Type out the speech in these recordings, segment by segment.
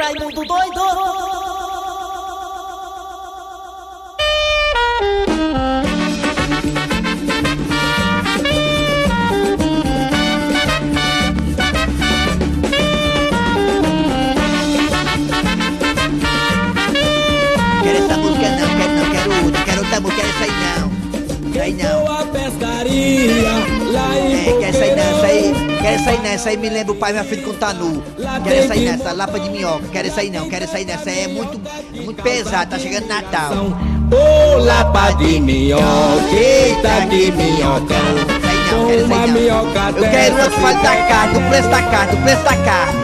Raimundo doido! Quero essa música não, quero não, quero outra, quero outra música, essa aí não. Aí não. Essa aí não, essa aí me lembra o pai e minha filha com Tanu. Quero essa aí não, essa lapa de minhoca, quero essa aí não, quero essa aí não, essa aí é muito, é muito pesada, tá chegando Natal. Ô lapa de minhoca, eita que minhocão não, quero essa aí não. Eu quero uma que fale da carne, do preço da carne, do preço da carne.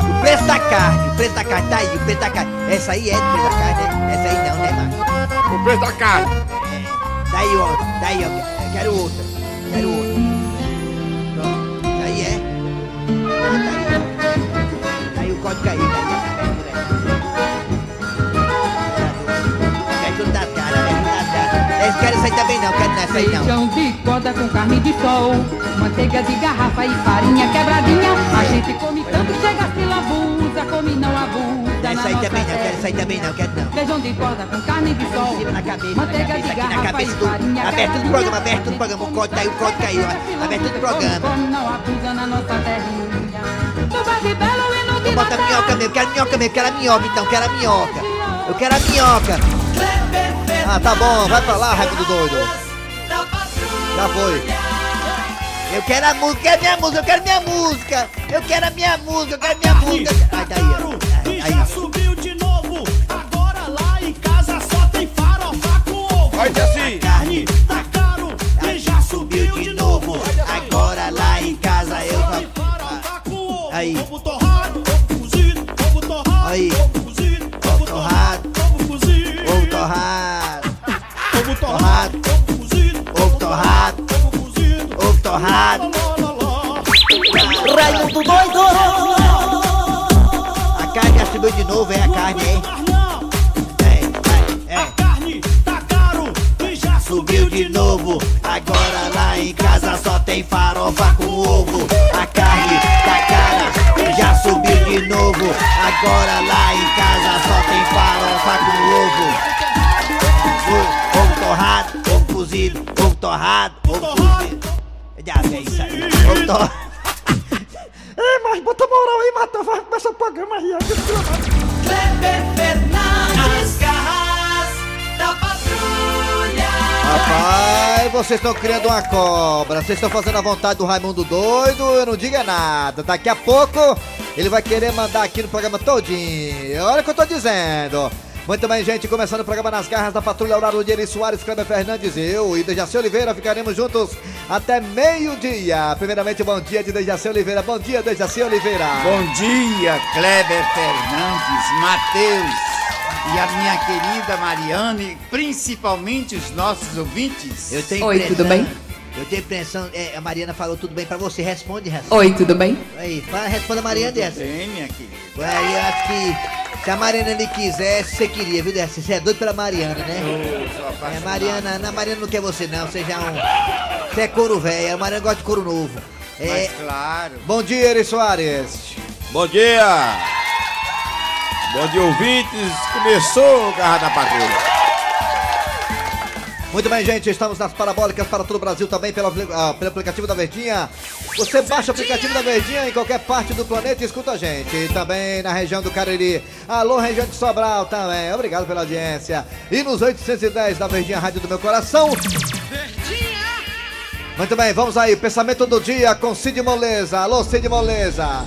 O preço da carne, o preço da carne, tá aí, o preço da carne. Essa aí é do preço da carne, né? Essa aí não, né, mano? O preço da carne. Daí, ó, daí, ó, quero outra, quero outra. Também não, quero não, essa aí não. Feijão de corda com carne de sol, manteiga de garrafa e farinha quebradinha. A gente come tanto, chega se lambuza, come não abusa. Essa aí também não, quero essa aí também não, quero não. Feijão de corda com carne de sol, na cabeça, manteiga de aqui na garrafa cabeça e farinha Aberto do programa, aberto do programa. O código aí, o código caiu. Aberto do programa. Come não abusa na nossa terrinha. No Vale Belo e no Eu boto a minhoca mesmo, quero minhoca mesmo, quero a minhoca então, quero a minhoca. Eu quero a minhoca. Ah, tá bom, vai pra lá, Raimundo doido. Já foi. Eu quero a música, eu quero minha música, eu quero minha música. Eu quero a minha música, eu quero minha música. Ai, daí, ó. E Aí, já aí. subiu de novo. Agora lá em casa só tem farofa com ovo. Vai dizer assim. Carne tá caro e já subiu de novo. Agora lá em casa eu Só só. tem farofa com ovo. Aí. Subiu de novo, é a carne, hein? Não, É, é, a é. carne tá caro e já Subiu de novo, agora lá em casa só tem farofa com ovo. A carne tá cara, já subiu de novo, agora lá em casa só tem farofa com ovo. Ovo torrado, ovo cozido, ovo torrado, ovo cozido. Já vem aí, ovo torrado. Bota moral aí, Matão. Vai começar o programa aí. Kleber Fernandes, garras da patrulha! Rapaz, vocês estão criando uma cobra, vocês estão fazendo a vontade do Raimundo doido, eu não diga nada. Daqui a pouco ele vai querer mandar aqui no programa todinho. Olha o que eu tô dizendo. Muito bem, gente, começando o programa nas garras da Patrulha Horário de Eri Soares, Kleber Fernandes e eu e Dejaci Oliveira ficaremos juntos até meio-dia. Primeiramente, bom dia de Dejaci Oliveira. Bom dia, Dejaci Oliveira. Bom dia, Kleber Fernandes, Matheus e a minha querida Mariane, principalmente os nossos ouvintes. Eu tenho Oi, tudo bem? Eu tenho impressão, é, a Mariana falou tudo bem pra você, responde, responde. Oi, tudo bem? Aí, fala, responda a Mariana dessa. Bem, minha querida. Aí eu acho que se a Mariana ele quisesse, você queria, viu, Dessa? Você é doido pela Mariana, né? É, Mariana, não, a Mariana não quer você não, você já é um. Você é couro velho, a Mariana gosta de couro novo. É, Mas claro. bom dia, Eri Soares. Bom dia. Bom dia, ouvintes. Começou o Garra da Patrulha. Muito bem, gente, estamos nas parabólicas para todo o Brasil também pelo, ah, pelo aplicativo da Verdinha. Você baixa o aplicativo da Verdinha em qualquer parte do planeta e escuta a gente. E também na região do Cariri. Alô, região de Sobral também. Obrigado pela audiência. E nos 810 da Verdinha Rádio do Meu Coração. Muito bem, vamos aí. Pensamento do dia com Cid Moleza. Alô, Cid Moleza.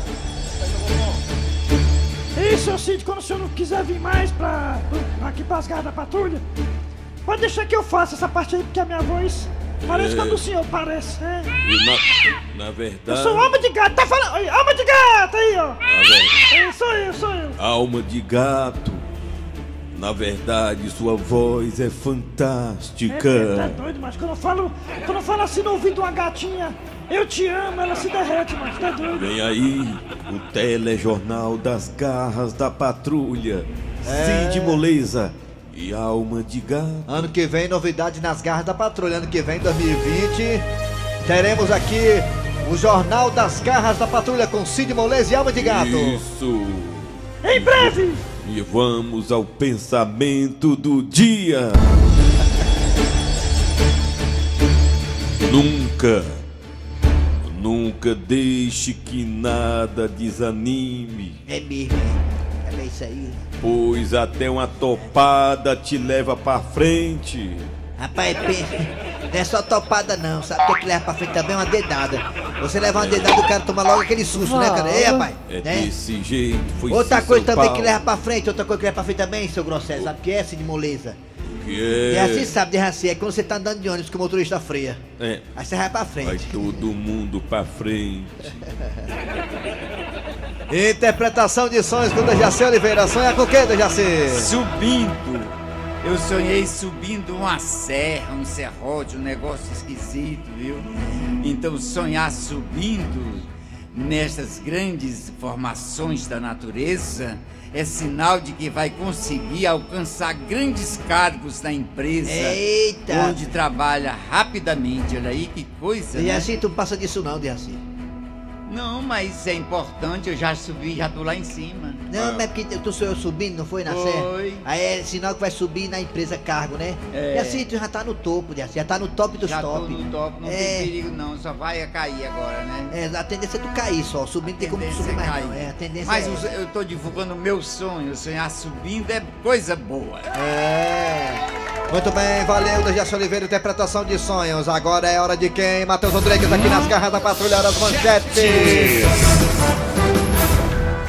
Ei, seu Cid, quando o senhor não quiser vir mais pra, pra- aqui pras garras da patrulha, pode deixar que eu faça essa parte aí, porque a minha voz parece com a do senhor, parece. É. E na, na Eu verdade, sou alma de gato, tá falando? Oi, alma de gato aí, ó. É, sou eu, sou eu. alma de gato. Na verdade, sua voz é fantástica. É, tá doido, mas quando eu falo, quando eu falo assim no ouvido de uma gatinha, eu te amo, ela se derrete, mas tá doido. Vem aí o telejornal das garras da patrulha. É. Cid Moleza e alma de gato. Ano que vem, novidade nas garras da patrulha. Ano que vem, 2020, teremos aqui o Jornal das Garras da Patrulha com Cid Moleza e Alma de Gato. Isso. Em breve! E vamos ao pensamento do dia. Nunca, nunca deixe que nada desanime, É mesmo, é. É isso aí. pois até uma topada te leva pra frente. Rapaz, pensa, não é só topada não, sabe o que, que leva pra frente também? Uma dedada. Você leva uma dedada, o cara toma logo aquele susto, né, cara? Ei, rapaz, É né? desse jeito, foi Outra coisa também Paulo. que leva pra frente, outra coisa que leva pra frente também, seu Grosselho, sabe o que é, Cid Moleza? Que É assim, é, sabe, de assim, é quando você tá andando de ônibus que o motorista freia. é, Aí você vai pra vai frente. todo mundo pra frente. Interpretação de sonhos com Dejaci Oliveira. Sonha com o que, Dejaci? Subindo. Eu sonhei subindo uma serra, um serrote, um negócio esquisito, viu? Então sonhar subindo nessas grandes formações da natureza é sinal de que vai conseguir alcançar grandes cargos na empresa. Eita! Onde trabalha rapidamente. Olha aí que coisa, né? Dejaci, tu passa disso não, Dejaci. Não, mas é importante, eu já subi, já tô lá em cima. Não, mas é porque tu sou eu subindo, não foi na Foi. serra? Aí é sinal que vai subir na empresa cargo, né? É. E assim, tu já tá no topo, já tá no top dos Já tô top. no top, não É. tem perigo não, só vai cair agora, né? É, a tendência é tu cair só, subindo tem como subir é mais cair. não. É, a tendência Mas é... eu tô divulgando o meu sonho, sonhar subindo é coisa boa. É. Muito bem, valeu, Dejaci Oliveira, interpretação de sonhos. Agora é hora de quem? Matheus Rodrigues aqui nas garras da patrulha das manchetes.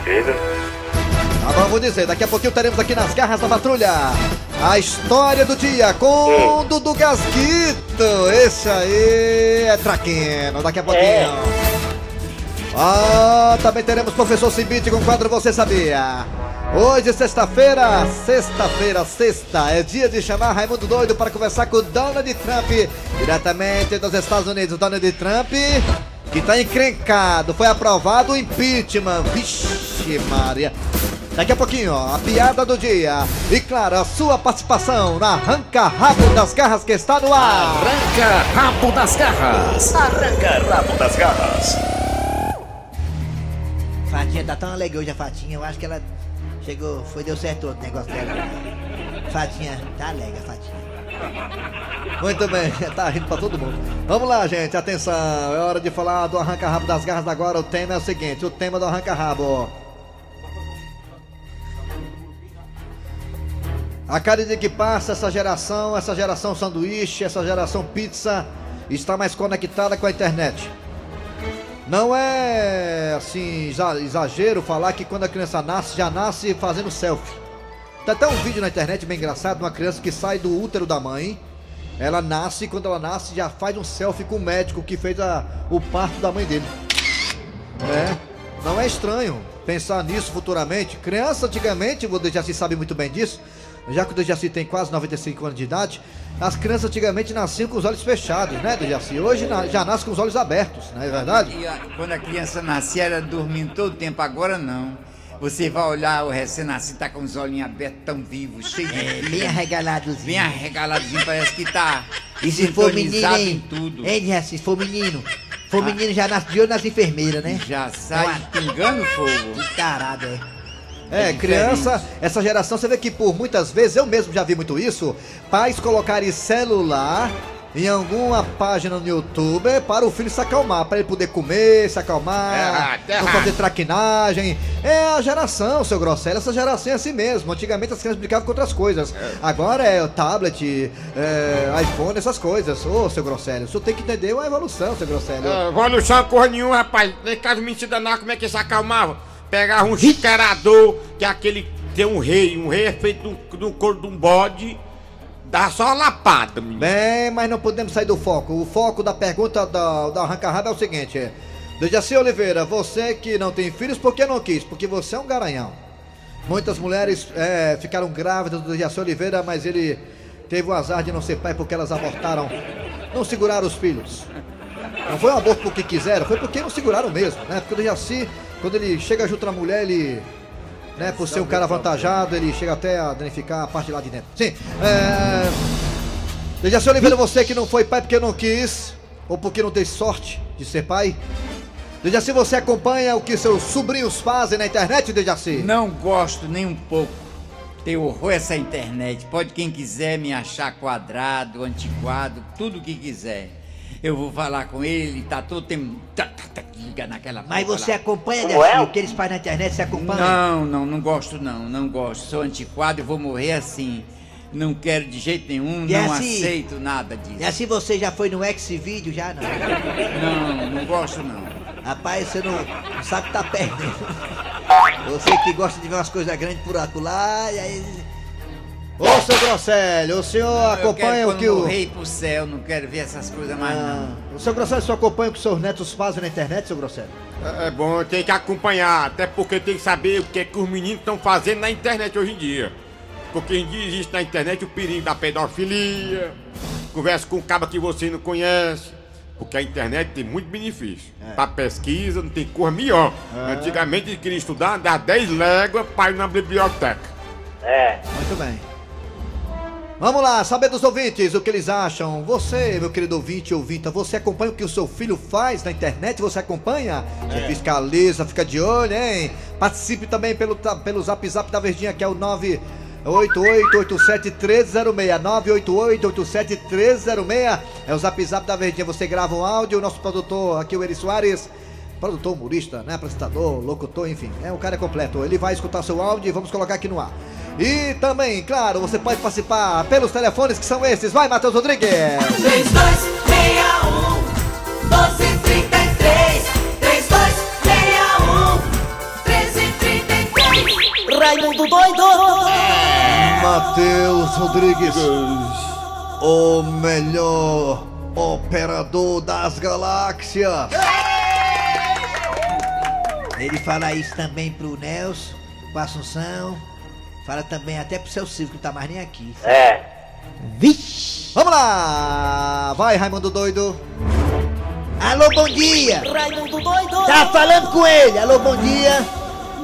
Tá vou dizer, daqui a pouquinho teremos aqui nas garras da patrulha a história do dia com Dudu Gasguito. Esse aí é traquino, daqui a pouquinho. Ah, também teremos professor Cibite com o quadro Você Sabia. Hoje, sexta-feira, sexta-feira, sexta, é dia de chamar Raimundo Doido para conversar com Donald Trump, diretamente dos Estados Unidos. Donald Trump, que tá encrencado, foi aprovado o impeachment. Vixe, Maria. Daqui a pouquinho, ó, a piada do dia. E claro, a sua participação na Arranca Rabo das Garras que está no ar. Arranca rabo das garras. Arranca rabo das garras. Fatinha tá tão alegre hoje a Fatinha, eu acho que ela chegou, foi, deu certo outro negócio dela. Fatinha, tá alegre a Fatinha. Muito bem, tá rindo pra todo mundo. Vamos lá, gente, atenção, é hora de falar do arranca-rabo das garras agora. O tema é o seguinte, o tema do arranca-rabo. A cada dia que passa, essa geração, essa geração sanduíche, essa geração pizza, está mais conectada com a internet. Não é assim exa- exagero falar que quando a criança nasce, já nasce fazendo selfie. Tem até um vídeo na internet bem engraçado, uma criança que sai do útero da mãe. Ela nasce, e quando ela nasce, já faz um selfie com o médico que fez a- o parto da mãe dele. É, não é estranho pensar nisso futuramente. Criança antigamente, o Dejaci sabe muito bem disso, já que o Dejaci tem quase 95 anos de idade, as crianças antigamente nasciam com os olhos fechados, né, Dejaci? Hoje na- já nasce com os olhos abertos, não é verdade? E a- quando a criança nascia, era dormindo todo o tempo, agora não. Você vai olhar o recém-nascido, tá com os olhinhos abertos, tão vivos, cheio de É, bem arregaladozinho. Bem arregaladozinho, parece que tá E se for menino, sintonizado em hein? tudo. Hein, Dejaci, se for menino. Se for Ah. menino, já nasce de olho nas enfermeiras, né? Já sai Uma- pingando fogo. Que tarado, é. É É, criança, essa geração, você vê que por muitas vezes, eu mesmo já vi muito isso, pais colocarem celular em alguma página no YouTube para o filho se acalmar, para ele poder comer, se acalmar, Errado, não fazer traquinagem. É a geração, seu Grosselho, essa geração é assim mesmo. Antigamente as crianças brincavam com outras coisas. Agora é o tablet, é, iPhone, essas coisas. Ô, seu Grosselho, o senhor tem que entender uma evolução, seu Grosselho. Ah, Evolução porra nenhuma, rapaz. Nem caso mentira não, como é que se acalmava? Pegava um chiqueirador, que é aquele. Tem um rei, um rei é feito de um couro de um bode, dá só lapada, menino. Bem, mas não podemos sair do foco. O foco da pergunta da, da Arranca Rabo é o seguinte: é, Dejaci Oliveira, você que não tem filhos, por que não quis? Porque você é um garanhão. Muitas mulheres é, ficaram grávidas do Dejaci Oliveira, mas ele teve o azar de não ser pai porque elas abortaram, não seguraram os filhos. Não foi um aborto porque quiseram, foi porque não seguraram mesmo, né? Porque o Dejaci, quando ele chega junto à mulher, ele né? Por ser um cara avantajado, ele chega até a danificar a parte lá de dentro. Sim, é... Dejaci Oliveira, você que não foi pai porque não quis, ou porque não teve sorte de ser pai, Dejaci, você acompanha o que seus sobrinhos fazem na internet, Dejaci? Não gosto nem um pouco. Tenho horror essa internet. Pode quem quiser me achar quadrado, antiquado, tudo que quiser. Eu vou falar com ele, tá todo tempo. tá, tá, tá, Liga naquela Mas você lá. acompanha, Dejaci, o que eles fazem na internet, você acompanha? Não, não, não gosto não, não gosto. Sou antiquado e vou morrer assim. Não quero de jeito nenhum, E não assim- aceito nada disso. E assim você já foi no X-Video, já não? Não, não gosto não. Rapaz, você não, não sabe que tá perdendo. Você que gosta de ver umas coisas grandes por acolá, e aí... Ô, seu Grosselho, o senhor eu acompanha quero o que o... morrer pro céu, não quero ver essas coisas mais Ah, não. o seu Grosselho, o senhor acompanha o que seus netos fazem na internet, seu Grosselho? É, é bom, tem que acompanhar, até porque tem que saber o que, é que os meninos estão fazendo na internet hoje em dia. Porque hoje em dia existe na internet o perigo da pedofilia, conversa com um cara que você não conhece. Porque a internet tem muito benefício. Pra pesquisa, não tem coisa melhor. Antigamente eles queriam estudar, dar 10 léguas para ir na biblioteca. Muito bem. Vamos lá, saber dos ouvintes o que eles acham. Você, meu querido ouvinte ou ouvinta, você acompanha o que o seu filho faz na internet? Você acompanha? Você fiscaliza, fica de olho, hein? Participe também pelo, pelo zap zap da Verdinha, que é o 988871306. 988871306 é o zap zap da Verdinha. Você grava um áudio, o nosso produtor aqui, o Eri Soares. Produtor, humorista, né? Apresentador, locutor, enfim. É o cara é completo. Ele vai escutar seu áudio e vamos colocar aqui no ar. E também, claro, você pode participar pelos telefones que são esses. Vai, Matheus Rodrigues! 3261 1233 3261 1333 Raimundo doido! Matheus Rodrigues, o melhor operador das galáxias. Ele fala isso também pro Nelson, pro Assunção, fala também até pro seu Silvio, que não tá mais nem aqui. É. Vixe! Vamos lá! Vai, Raimundo Doido! Alô, bom dia! Raimundo doido! Tá falando com ele, alô, bom dia!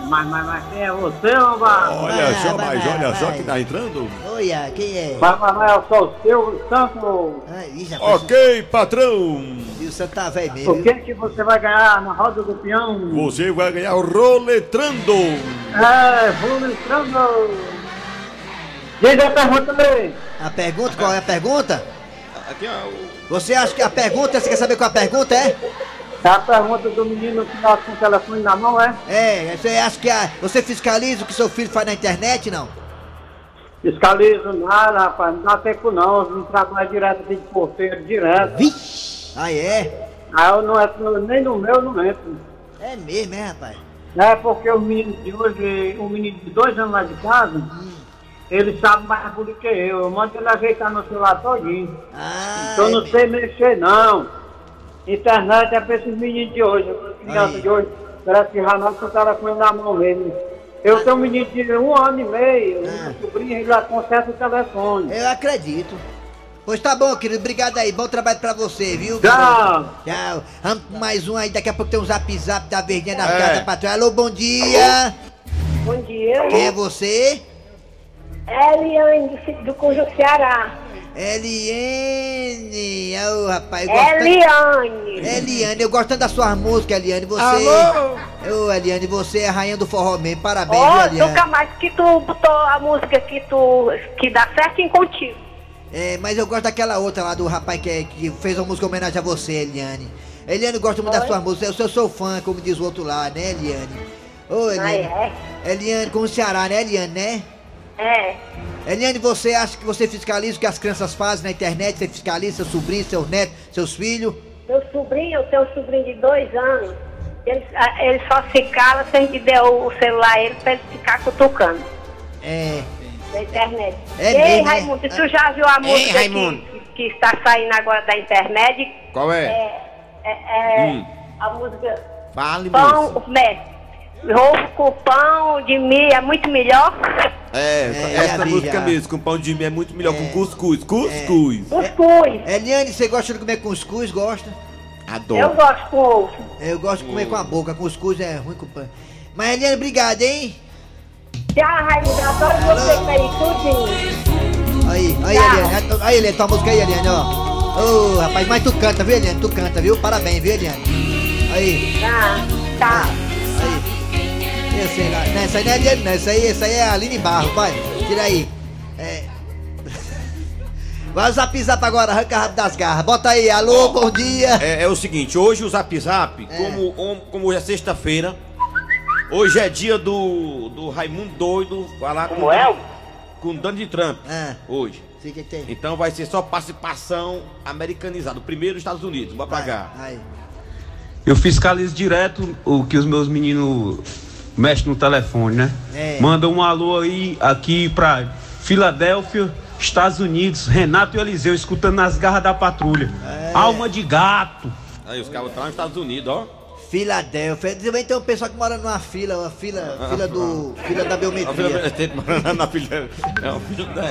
Mas, mas, mas quem é você, ô Bar? Olha Vai, só, vai, mas vai, olha só que tá entrando. Olha, quem é? Mas, mas, mas eu sou o Silvio Santos. Ah, Ok, patrão. O Santo tá velho mesmo. O que que você vai ganhar na roda do peão? Você vai ganhar o roletrando. É, vamos entrando. Diga a pergunta aí. A pergunta, qual é a pergunta? Aqui, ó, o- Você acha que a pergunta, você quer saber qual a pergunta é? É a pergunta do menino que tá com o telefone na mão, é? É, você acha que a, você fiscaliza o que seu filho faz na internet, não? Fiscalizo nada, rapaz. Não dá tempo não. Eu não trabalho direto aqui de porteiro, direto. Vixe! Ah, é? Aí eu não entro, nem no meu eu não entro. É mesmo, é, rapaz? É porque o menino de hoje, um menino de dois anos lá de casa, ele sabe mais do que eu. Eu mando ele ajeitar meu celular todinho. Ah, Então é não sei mexer não. Internet é pra esses meninos de hoje. Criança de hoje, parece que já nasce com o telefone na mão mesmo. Eu tenho um menino de um ano e meio, Ah. um sobrinho, ele já conserta o telefone. Eu acredito. Pois tá bom, querido. Obrigado aí. Bom trabalho pra você, viu? Tchau. Tchau. Vamos com mais um aí. Daqui a pouco tem um zap zap da Verdinha da É. Casa da Patrulha. Alô, bom dia. Bom dia. Quem é você? Eliane do Cujo Ceará. Eliane. Ô, rapaz. eu gosto tanto- Eliane. Eliane, eu gosto tanto da sua música, Eliane. Você. Alô? Ô, Eliane, você é a rainha do forró mesmo. Parabéns, viu, Eliane? nunca mais que tu botou a música que tu que dá certinho contigo. É, mas eu gosto daquela outra lá do rapaz que, é- que fez uma música em homenagem a você, Eliane. Eliane, eu gosto muito da Oi? sua música. Eu sou, sou fã, como diz o outro lá, né, Eliane? Ô, Ah, Eliane. é? Eliane, com o Ceará, né, Eliane, né? É. Eliane, você acha que você fiscaliza o que as crianças fazem na internet? Você fiscaliza seus sobrinhos, seus netos, seus filhos? Meu sobrinho, eu tenho um sobrinho de dois anos. Ele, ah, ele só se cala se a gente der o celular a ele pra ele ficar cutucando É. na internet. É Ei, mesmo, né? Raimundo, tu já viu a Ei, música Raimundo. que, que está saindo agora da internet? Qual é? É, é, é Hum. a música Fale. Pão, né? Roubo com pão de milho é muito melhor. É, É, essa vi, música já. mesmo, com pão de milho é muito melhor com cuscuz. Cuscuz. Cuscuz. Eliane, você gosta de comer cuscuz? Gosta? Eu Adoro. gosto com ovo. Eu gosto de comer com a boca. Cuscuz é ruim com pão. Mas, Eliane, obrigado, hein? Já, Raimundo, adoro você que tá aí tudinho. Aí, aí, Tchau. Eliane. Aí, Eliane, tua música aí, Eliane, ó. Ô, rapaz, mas tu canta, viu, Eliane? Tu canta, viu? Parabéns, viu, Eliane? Aí. Tá, tá. Eu sei lá. Não, essa aí não é Eliane, não. Essa aí, essa aí é a Aline Barro, vai. Tira aí. É. Vai o zap zap agora, arranca rápido das garras. Bota aí, alô, bom dia. É, é o seguinte, hoje o Zap Zap, como, om- como hoje é sexta-feira, hoje é dia do, do Raimundo Doido falar com, é? com Donald Trump. Ah. Hoje. Sei que tem. Então vai ser só participação americanizada. O primeiro Estados Unidos, bora pra cá. Aí. Eu fiscalizo direto o que os meus meninos mexem no telefone, né? É. Manda um alô aí aqui pra Filadélfia, Estados Unidos, Renato e Eliseu escutando nas garras da patrulha. É. Alma de gato. Aí os caras estão nos Estados Unidos, ó. Filadélfia. Também tem um pessoal que mora numa fila, uma fila, fila do. fila da A biometria. tem que morar na filha. É o filho da.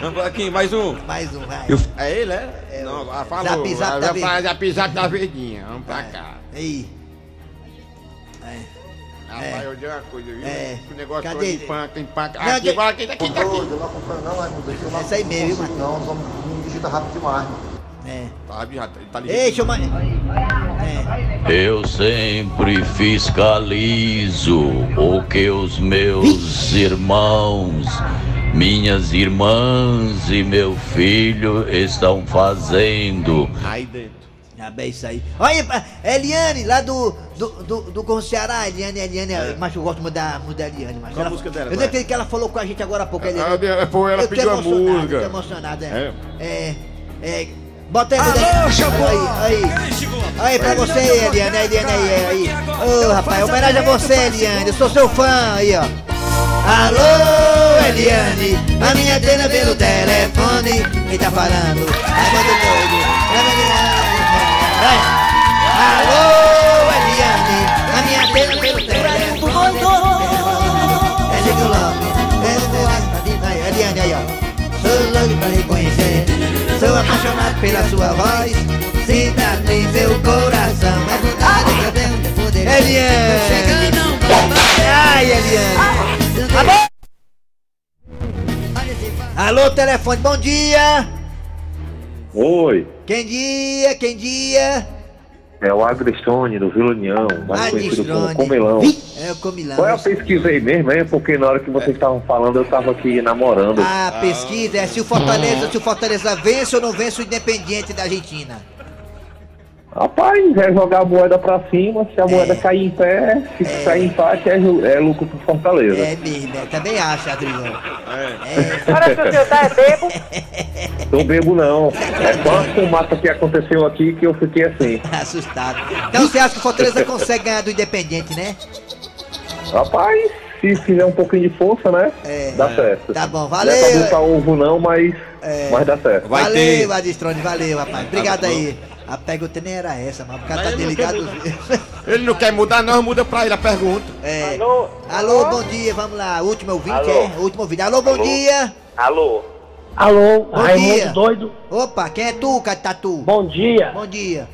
Vamos aqui, mais um. Mais um, vai. É ele, é? Não, ah, falou. Zap, zap Ah, da Verdinha. falar Zap Zap da verdinha. Vamos pra cá. Aí. Rapaz, eu digo uma coisa, viu? É. O negócio Cadê todo empanca, empanca. Não, Aqui, de- vai, aqui, daqui, daqui. Essa aí mesmo, viu, mano? Não, vamos digita rápido demais. É. Tá, já, tá, tá Ei, deixa eu Eu sempre fiscalizo o que os meus irmãos, minhas irmãs e meu filho estão fazendo. Aí dentro. Ah, bem isso aí. Olha, Eliane, lá do, do, do, do Corro Ceará, Eliane, Eliane, mas eu gosto muito da, muito da Eliane. Mas Qual a ela- música dela, Eu não acredito que ela falou com a gente agora há pouco, Eliane. Ah, pô, ela Eu pediu a música. eu Tô emocionado, é. É. É, é, bota aí, Alô, Aí, aí. Aí, pra você, Eliane, aí, Eliane, aí, aí. Ô, rapaz, homenagem a você, Eliane, eu sou seu fã, aí, ó. Alô, Eliane, a minha antena pelo telefone. Quem tá falando? Raimundo Doido. Vai. Alô, Eliane, a minha antena pelo telefone. É Chico Lobo. É, Aí, Eliane, aí, ó. Sou louco pra reconhecer. Sou apaixonado pela sua voz. Em seu coração. É vontade que eu tenho de poder. Eliane. Ai, Eliane. Alô? Alô, telefone, bom dia. Oi, Quem dia, quem dia? é o Agrestone do Vila União, mais conhecido como. Comelão. É o Comilão. Qual é a pesquisa aí mesmo, hein? Porque na hora que vocês estavam falando, eu tava aqui namorando. A pesquisa é se o Fortaleza, se o Fortaleza vence ou não vence o Independiente da Argentina. Rapaz, é jogar a moeda pra cima, se a moeda cair em pé, se cair em empate, é, é lucro pro Fortaleza. É mesmo, é, também acho, Adriano. Parece que o senhor tá bebo. Não bebo não. É só a fumaça que aconteceu aqui que eu fiquei assim. Assustado. Então você acha que o Fortaleza consegue ganhar do Independiente, né? Rapaz, se fizer um pouquinho de força, né? É. Dá certo. Tá bom, Não valeu. é pra botar ovo não, mas, mas dá certo. valeu, Adistrone, valeu, rapaz. Obrigado aí. A pergunta nem era essa, mas o cara tá Mas ele não deligado. Ele não quer mudar, não, muda pra ele a pergunta. É. Alô? Alô, bom dia, vamos lá. Último ouvinte, Alô? é? Último ouvinte. Alô, bom Alô? dia. Alô? Alô, bom Raimundo dia. doido. Opa, quem é tu, Catatu? Bom dia. Bom dia.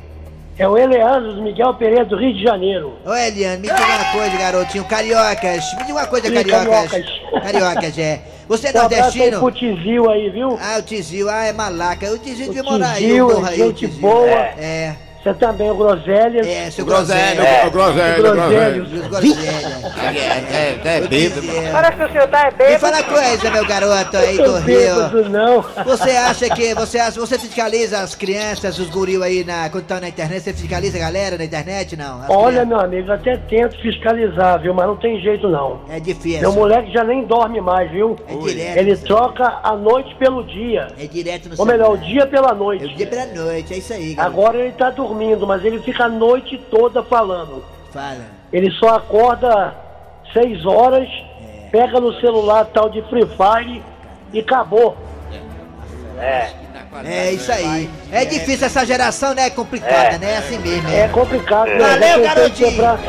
É o Eleandro Miguel Pereira do Rio de Janeiro. Ô, Eliane, me diga uma coisa, garotinho. Cariocas, me diga uma coisa, Sim, cariocas. cariocas. Cariocas, é. Você é Um nordestino? pro Tizil aí, viu? Ah, o Tizil, ah, é malaca. O Tizil devia morar aí, o aí, o Tizil. boa. É. Você também, o Groselhas. É, seu O Groselha, Groselha. o Groselha, o. Groselha. É, é, é bêbado. Parece que o senhor tá é Me bêbado. fala uma coisa, meu garoto aí do Rio. não. Você acha que você acha, você fiscaliza as crianças, os guril aí na, quando estão na internet? Você fiscaliza a galera na internet, não? As Olha, crianças- meu amigo, eu até tento fiscalizar, viu? Mas não tem jeito, não. É difícil. Meu moleque já nem dorme mais, viu? É direto. Ele troca a noite pelo dia. É direto no Ou melhor, o dia pela noite. É o dia pela noite, é isso aí, garoto. Agora ele tá dormindo, mas ele fica a noite toda falando. Fala. Ele só acorda seis horas, pega no celular tal de Free Fire e acabou. É. É isso aí. É difícil essa geração, né? É complicada, né? É assim mesmo. É complicado, né? Valeu, garotinho. quebrar,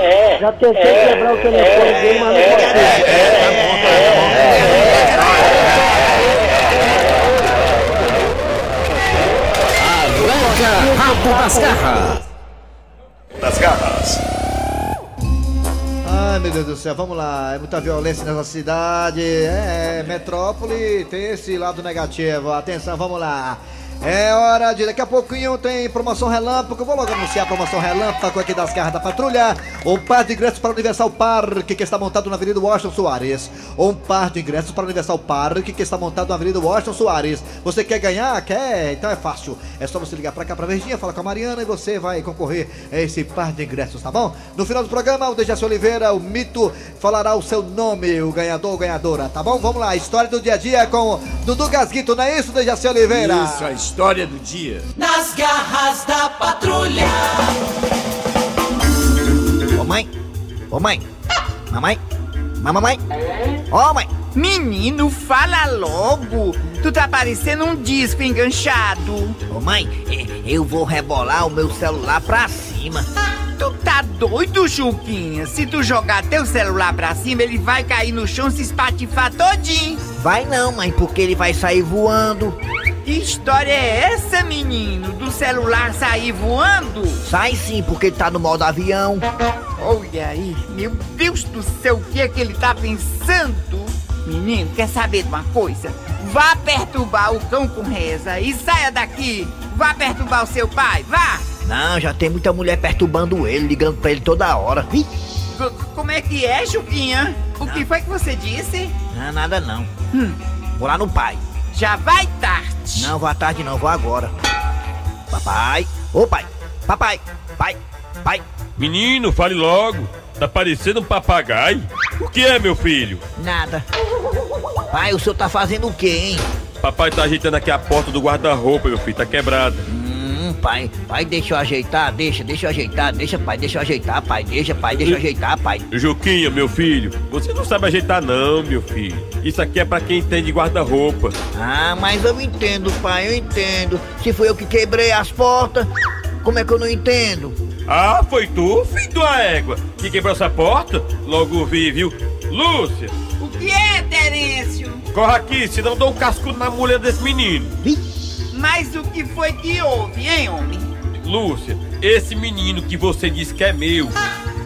já tentei quebrar o telefone dele, mas não consegui. Arranca rabo das garras. Das garras. Ai meu Deus do céu, vamos lá, é muita violência nessa cidade. É, metrópole tem esse lado negativo. Atenção, vamos lá. É hora de daqui a pouquinho tem promoção relâmpago. Vou logo anunciar a promoção relâmpago aqui das garras da patrulha. Um par de ingressos para o Universal Parque que está montado na Avenida Washington Soares. Um par de ingressos para o Universal Parque que está montado na Avenida Washington Soares. Você quer ganhar? Quer? Então é fácil. É só você ligar para cá pra Verdinha, falar com a Mariana e você vai concorrer a esse par de ingressos, tá bom? No final do programa, o Dejaci Oliveira, o mito, falará o seu nome, o ganhador ou ganhadora, tá bom? Vamos lá, história do dia a dia com Dudu Gasguito, não é isso, Dejaci Oliveira? Isso, a história do dia. Nas garras da patrulha. Ô mãe, ô mãe, mamãe, mamãe, ô mãe. Menino, fala logo. Tu tá parecendo um disco enganchado. Ô mãe, eh, eu vou rebolar o meu celular pra cima. Tu tá doido, Juquinha? Se tu jogar teu celular pra cima, ele vai cair no chão e se espatifar todinho. Vai não, mãe, porque ele vai sair voando. Que história é essa, menino? Do celular sair voando? Sai sim, porque ele tá no modo avião. Olha aí, meu Deus do céu, o que é que ele tá pensando? Menino, quer saber de uma coisa? Vá perturbar o cão com reza e saia daqui. Vá perturbar o seu pai, vá. Não, já tem muita mulher perturbando ele, ligando pra ele toda hora. Ih, como é que é, Juquinha? O que foi que você disse? não, nada não. Hum, Vou lá no pai. já vai tarde. Não, vou à tarde não, vou agora. Papai, ô pai, papai, pai, pai. Menino, fale logo. Tá parecendo um papagaio. O que é, meu filho? Nada. Pai, o senhor tá fazendo o quê, hein? Papai tá ajeitando aqui a porta do guarda-roupa, meu filho. Tá quebrada. Pai, pai, deixa eu ajeitar, deixa, deixa eu ajeitar, deixa, pai, deixa eu ajeitar, pai, deixa, pai, deixa eu ajeitar, pai. Juquinha, meu filho, você não sabe ajeitar não, meu filho. Isso aqui é pra quem entende guarda-roupa. Ah, mas eu entendo, pai, eu entendo. Se foi eu que quebrei as portas, como é que eu não entendo? Ah, foi tu, filho da égua, que quebrou essa porta? Logo vi, viu? Lúcia, O que é, Terêncio? corre aqui, senão dou um cascudo na mulher desse menino. Mas o que foi que houve, hein, homem? Lúcia, esse menino que você disse que é meu.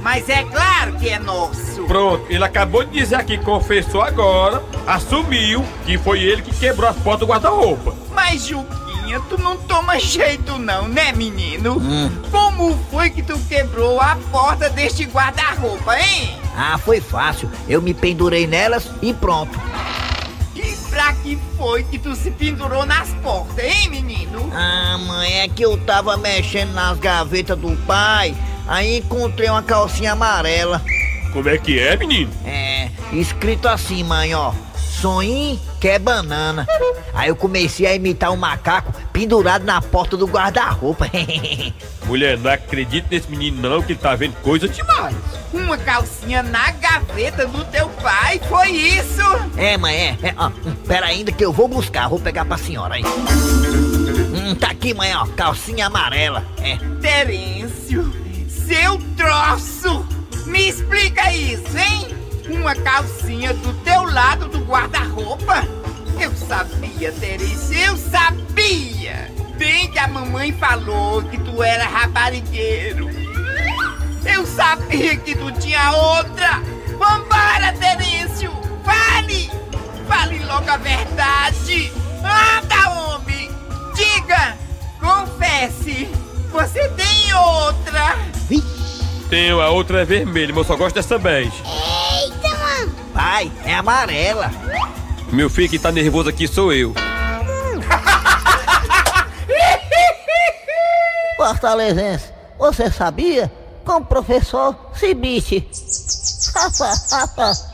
Mas é claro que é nosso. Pronto, ele acabou de dizer aqui, confessou agora, assumiu que foi ele que quebrou as portas do guarda-roupa. Mas, Juquinha, tu não toma jeito não, né, menino? Hum. Como foi que tu quebrou a porta deste guarda-roupa, hein? Ah, foi fácil. Eu me pendurei nelas e pronto. E que foi que tu se pendurou nas portas, hein, menino? Ah, mãe, é que eu tava mexendo nas gavetas do pai, aí encontrei uma calcinha amarela. Como é que é, menino? É, escrito assim, mãe, ó. Sonhim quer banana. Aí eu comecei a imitar um macaco pendurado na porta do guarda-roupa. Mulher, não acredito nesse menino não, que tá vendo coisa demais. Uma calcinha na gaveta do teu pai, foi isso? é, mãe, é. é ó, hum, pera ainda que eu vou buscar, vou pegar pra senhora aí. Hum, tá aqui, mãe, ó, calcinha amarela. É. Terêncio, seu troço! Me explica isso, hein? Uma calcinha do teu lado do guarda-roupa? Eu sabia, Terêncio, eu sabia! Bem que a mamãe falou que tu era raparigueiro. Eu sabia que tu tinha outra! Vambora, Terêncio! Fale! Fale logo a verdade! Anda, homem! Diga! Confesse! Você tem outra! Tenho, a outra é vermelha, mas eu só gosto dessa bege. Pai, é amarela. Meu filho que tá nervoso aqui sou eu. Fortalezense, você sabia? Com o professor Cibite.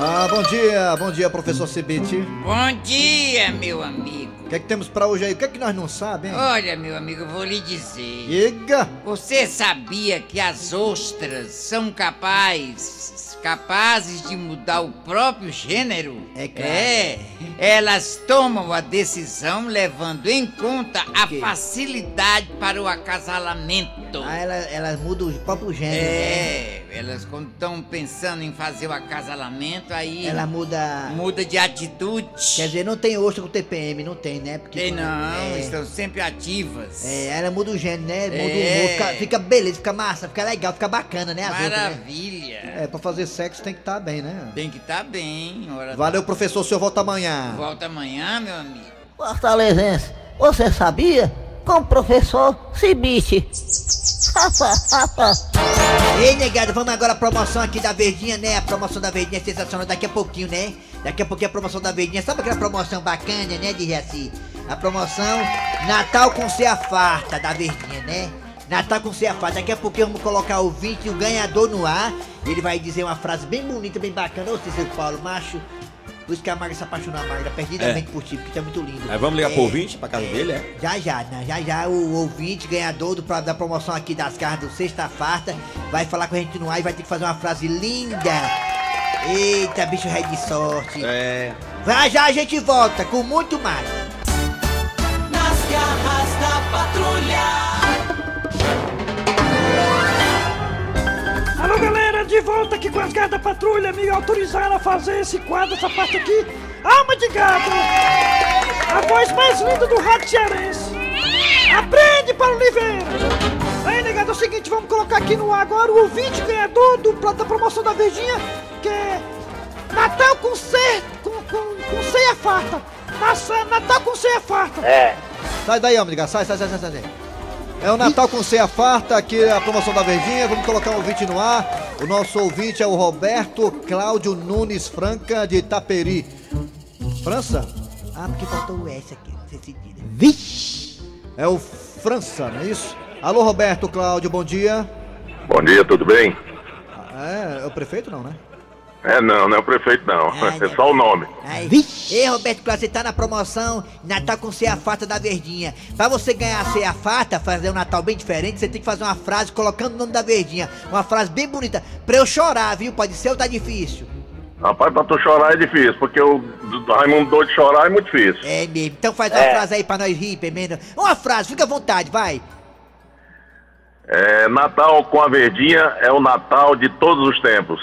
Ah, bom dia, bom dia, professor Cibite. Bom dia, meu amigo. O que é que temos pra hoje aí? O que é que nós não sabemos? Olha, meu amigo, eu vou lhe dizer. Diga! Você sabia que as ostras são capazes, capazes de mudar o próprio gênero? É claro. É. Elas tomam a decisão levando em conta a facilidade para o acasalamento. Ah, ela- elas mudam o próprio gênero. né? É, elas quando estão pensando em fazer o acasalamento, aí. Ela muda. Muda de atitude. Quer dizer, não tem ostra com TPM, não tem, né? Porque Tem não, é, estão sempre ativas. É, ela muda o gênero, né? Muda o É. humor, fica, fica beleza, fica massa, fica legal, fica bacana, né? outras, né? Maravilha. É, pra fazer sexo tem que estar bem, né? Tem que estar bem. Hora Valeu, professor, o senhor volta amanhã. Volta amanhã, meu amigo. Fortalezense, você sabia? Com o professor Cibite. Ei, negado, vamos agora à promoção aqui da Verdinha, né? A promoção da Verdinha é sensacional daqui a pouquinho, né? Daqui a pouquinho a promoção da Verdinha. Sabe aquela promoção bacana, né, de assim? A promoção Natal com Ceia Farta da Verdinha, né? Natal com Ceia Farta. Daqui a pouquinho vamos colocar o 20 o ganhador no ar. Ele vai dizer uma frase bem bonita, bem bacana. Ô, Cícero Paulo, macho. Por isso que a Marga se apaixonou a Marga perdidamente É. por ti, porque tu é muito lindo. Aí vamos ligar É, pro ouvinte, pra casa dele, é? já já, né? já já o ouvinte ganhador do, da promoção aqui das cartas do Sexta Farta vai falar com a gente no ar e vai ter que fazer uma frase linda. Eita, bicho rei de sorte. É. Já já a gente volta com muito mais. Nas garras da patrulha. De volta aqui com as da patrulha, me autorizaram a fazer esse quadro, essa parte aqui. Alma de gado! A voz mais linda do rádio cearense. Aprende para Oliveira! Aí, negado, é o seguinte, vamos colocar aqui no ar agora o ouvinte ganhador do, da promoção da Verdinha, que é Natal com C, com, com, com ceia farta. Nossa, Natal com ceia farta. É. Sai daí, homem, sai, sai, sai, sai, sai. É o Natal com ceia farta, aqui é a promoção da Verdinha. Vamos colocar um ouvinte no ar. O nosso ouvinte é o Roberto Cláudio Nunes Franca, de Itaperi. França? Ah, porque faltou o S aqui, não sei se tira. Vixe! É o França, não é isso? Alô, Roberto Cláudio, bom dia. Bom dia, tudo bem? É, é o prefeito não, né? É, não, não é o prefeito, não. É só o nome. Aí. Ei, Roberto Cláudio, você tá na promoção Natal com ceia farta da Verdinha. Pra você ganhar a ceia farta, fazer um Natal bem diferente, você tem que fazer uma frase colocando o nome da Verdinha. Uma frase bem bonita. Pra eu chorar, viu? Pode ser ou tá difícil? Rapaz, pra tu chorar é difícil, porque o do Raimundo doido chorar é muito difícil. É mesmo. Então faz uma É. frase aí pra nós rir, pelo menos. Uma frase, fica à vontade, vai. É, Natal com a Verdinha é o Natal de todos os tempos.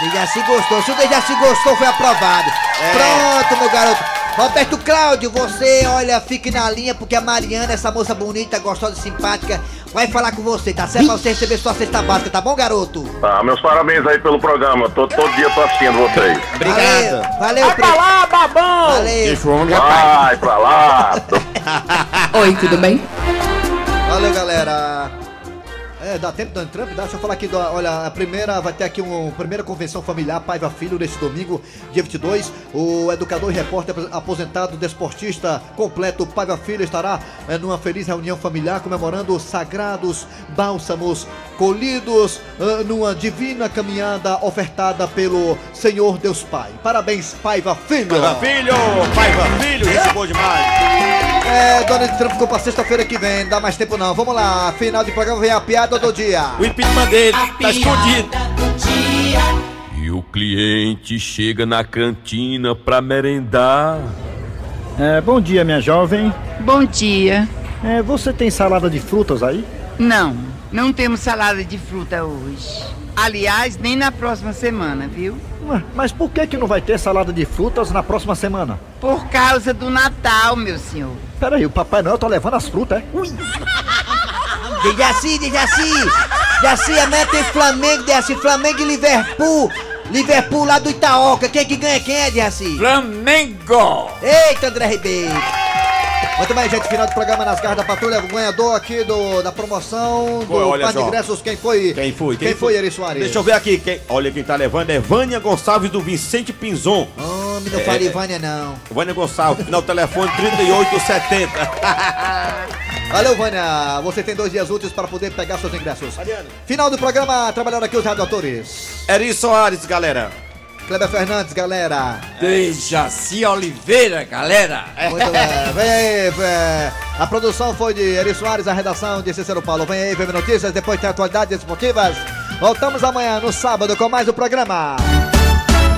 Dejaci gostou. Se o Dejaci gostou, foi aprovado. Pronto, meu garoto. Roberto Cláudio, você, olha, fique na linha, porque a Mariana, essa moça bonita, gostosa e simpática, vai falar com você, tá certo? Pra você receber sua cesta básica, tá bom, garoto? Tá, meus parabéns aí pelo programa. Todo, todo dia tô assistindo vocês. Obrigado. Valeu, Vai pra lá, babão! Valeu. Vai pra lá. Oi, tudo bem? Valeu, galera. É, dá tempo, Donald Trump? Dá? Deixa eu falar aqui, do, olha, a primeira, vai ter aqui uma primeira convenção familiar Paiva Filho nesse domingo, dia 22. O educador e repórter aposentado, desportista completo Paiva Filho estará é, numa feliz reunião familiar comemorando os sagrados bálsamos colhidos ah, numa divina caminhada ofertada pelo Senhor Deus Pai. Parabéns, Paiva Filho! Paiva Filho! Paiva Filho! Isso é bom demais! É, Donald Trump ficou pra sexta-feira que vem, não dá mais tempo não. Vamos lá, final de programa vem a piada do dia. O impeachment dele tá escondido. E o cliente chega na cantina pra merendar. É, bom dia, minha jovem. Bom dia. É, você tem salada de frutas aí? Não, não temos salada de fruta hoje. Aliás, nem na próxima semana, viu? Mas por que que não vai ter salada de frutas na próxima semana? Por causa do Natal, meu senhor. Peraí, o Papai Noel tá levando as frutas, é? Ui. Dejaci, Dejaci! Dejaci, amanhã tem Flamengo, Dejaci, Flamengo e Liverpool. Liverpool lá do Itaoca. Quem é que ganha? Quem é, Dejaci? Flamengo! Eita, André Ribeiro. Muito bem, gente, final do programa nas garras da patrulha. O ganhador aqui do, da promoção do olha par de só. ingressos, quem foi? Quem foi? Quem, foi, Eri Soares? Deixa eu ver aqui. Quem, olha quem tá levando é Vânia Gonçalves do Vicente Pinzon. Homem, não fale Vânia, não. Vânia Gonçalves, final do telefone 3870. Valeu, Vânia. Você tem dois dias úteis para poder pegar seus ingressos. Final do programa, trabalhando aqui os radioatores. Eri Soares, galera. Kleber Fernandes, galera. Dejaci Oliveira, galera. Muito bem. Vem aí, é, a produção foi de Eri Soares, a redação de Cícero Paulo. Vem aí, vem notícias, depois tem atualidades esportivas. Voltamos amanhã, no sábado, com mais o programa.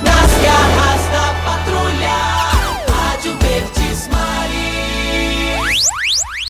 Nas garras